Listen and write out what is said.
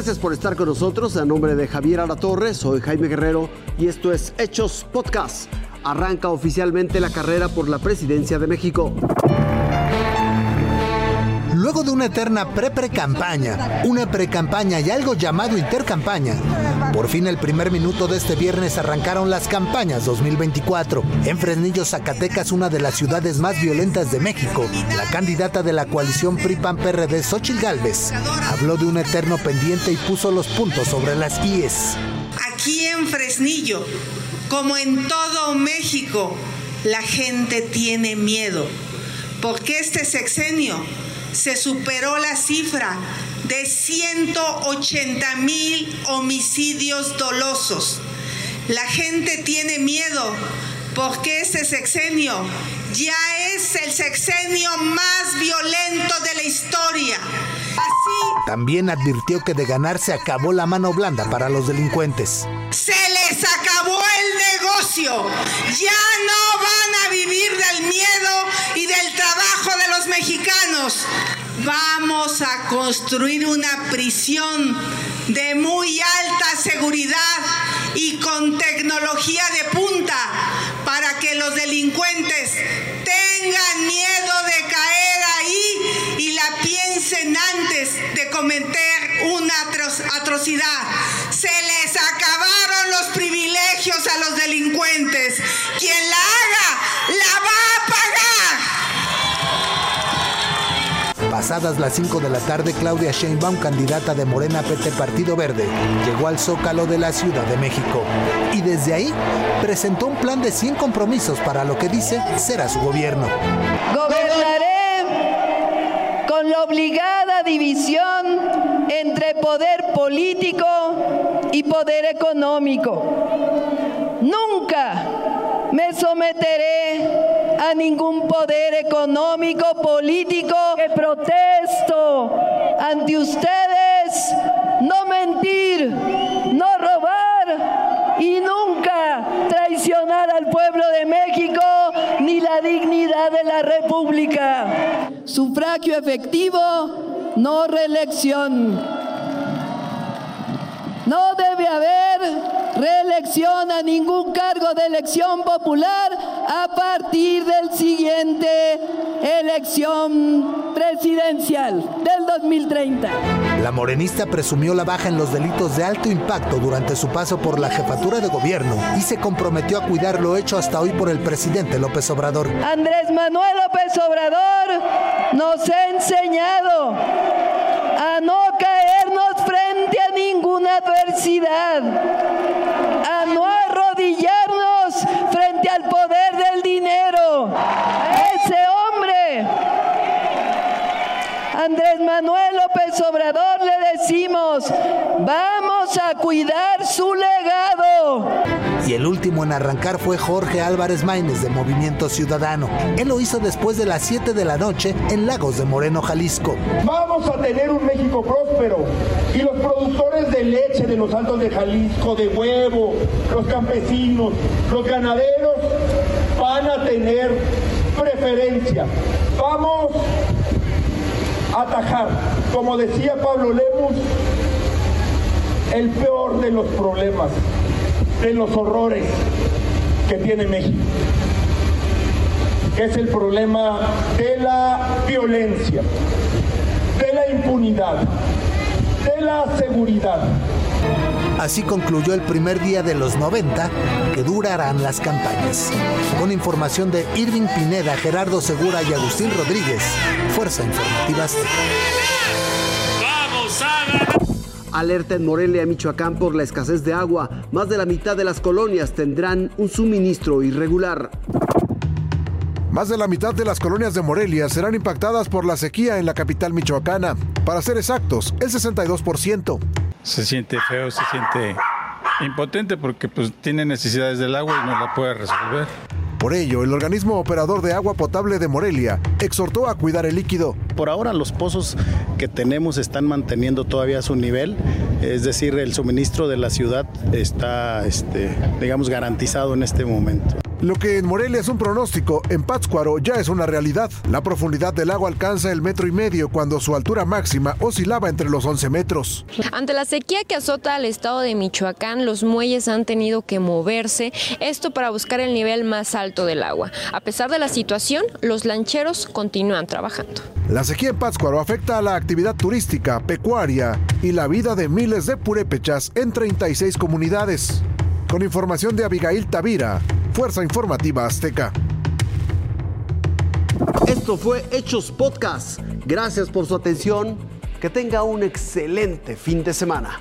Gracias por estar con nosotros. A nombre de Javier Alatorre, soy Jaime Guerrero y esto es Hechos Podcast. Arranca oficialmente la carrera por la presidencia de México. Luego de una eterna pre-pre-campaña, una pre-campaña y algo llamado intercampaña, por fin el primer minuto de este viernes arrancaron las campañas 2024. En Fresnillo, Zacatecas, una de las ciudades más violentas de México, la candidata de la coalición PRI-PAN-PRD, Xochitl Gálvez, habló de un eterno pendiente y puso los puntos sobre las IES. Aquí en Fresnillo, como en todo México, la gente tiene miedo, porque este sexenio se superó la cifra de 180 mil homicidios dolosos. La gente tiene miedo porque este sexenio ya es el sexenio más violento de la historia. Así, También advirtió que de ganar se acabó la mano blanda para los delincuentes. se les acabó el Ya no van a vivir del miedo y del trabajo de los mexicanos. Vamos a construir una prisión de muy alta seguridad y con tecnología de punta para que los delincuentes tengan miedo de caer ahí y la piensen antes de cometer una atro- atrocidad. Privilegios a los delincuentes. Quien la haga, la va a pagar. Pasadas las 5 de la tarde, Claudia Sheinbaum, candidata de Morena PT Partido Verde, llegó al Zócalo de la Ciudad de México y desde ahí presentó un plan de 100 compromisos para lo que dice será su gobierno. Gobernaré con la obligada división entre poder político y poder económico. Nunca me someteré a ningún poder económico, político, que protesto ante ustedes no mentir, no robar y nunca traicionar al pueblo de México ni la dignidad de la República. Sufragio efectivo, no reelección. No debe haber reelección a ningún cargo de elección popular a partir del siguiente elección presidencial del 2030. La morenista presumió la baja en los delitos de alto impacto durante su paso por la jefatura de gobierno y se comprometió a cuidar lo hecho hasta hoy por el presidente López Obrador. Andrés Manuel López Obrador nos ha enseñado a no caernos frente a ninguna adversidad, a no arrodillarnos frente al poder del dinero. A ese hombre, Andrés Manuel López Obrador, le decimos, vamos a cuidar su legado. Y el último en arrancar fue Jorge Álvarez Maínez de Movimiento Ciudadano. Él lo hizo después de las 7 de la noche en Lagos de Moreno, Jalisco. Vamos a tener un México próspero y los productores de leche de los altos de Jalisco, de huevo, los campesinos, los ganaderos van a tener preferencia. Vamos a atajar, como decía Pablo Lemus, el peor de los problemas, de los horrores que tiene México, es el problema de la violencia, de la impunidad, de la seguridad. Así concluyó el primer día de los 90 que durarán las campañas. Con información de Irving Pineda, Gerardo Segura y Agustín Rodríguez, Fuerza Informativa Azteca. Vamos a ganar. Alerta en Morelia, Michoacán por la escasez de agua. Más de la mitad de las colonias tendrán un suministro irregular. Más de la mitad de las colonias de Morelia serán impactadas por la sequía en la capital michoacana. Para ser exactos, el 62%. Se siente feo, se siente impotente porque pues tiene necesidades del agua y no la puede resolver. Por ello, el organismo operador de agua potable de Morelia exhortó a cuidar el líquido. Por ahora los pozos que tenemos están manteniendo todavía su nivel, es decir, el suministro de la ciudad está, este, digamos, garantizado en este momento. Lo que en Morelia es un pronóstico, en Pátzcuaro ya es una realidad. La profundidad del agua alcanza el metro y medio cuando su altura máxima oscilaba entre los 11 metros. Ante la sequía que azota al estado de Michoacán, los muelles han tenido que moverse, esto para buscar el nivel más alto del agua. A pesar de la situación, los lancheros continúan trabajando. La sequía en Pátzcuaro afecta a la actividad turística, pecuaria y la vida de miles de purépechas en 36 comunidades. Con información de Abigail Tavira, Fuerza Informativa Azteca. Esto fue Hechos Podcast. Gracias por su atención. Que tenga un excelente fin de semana.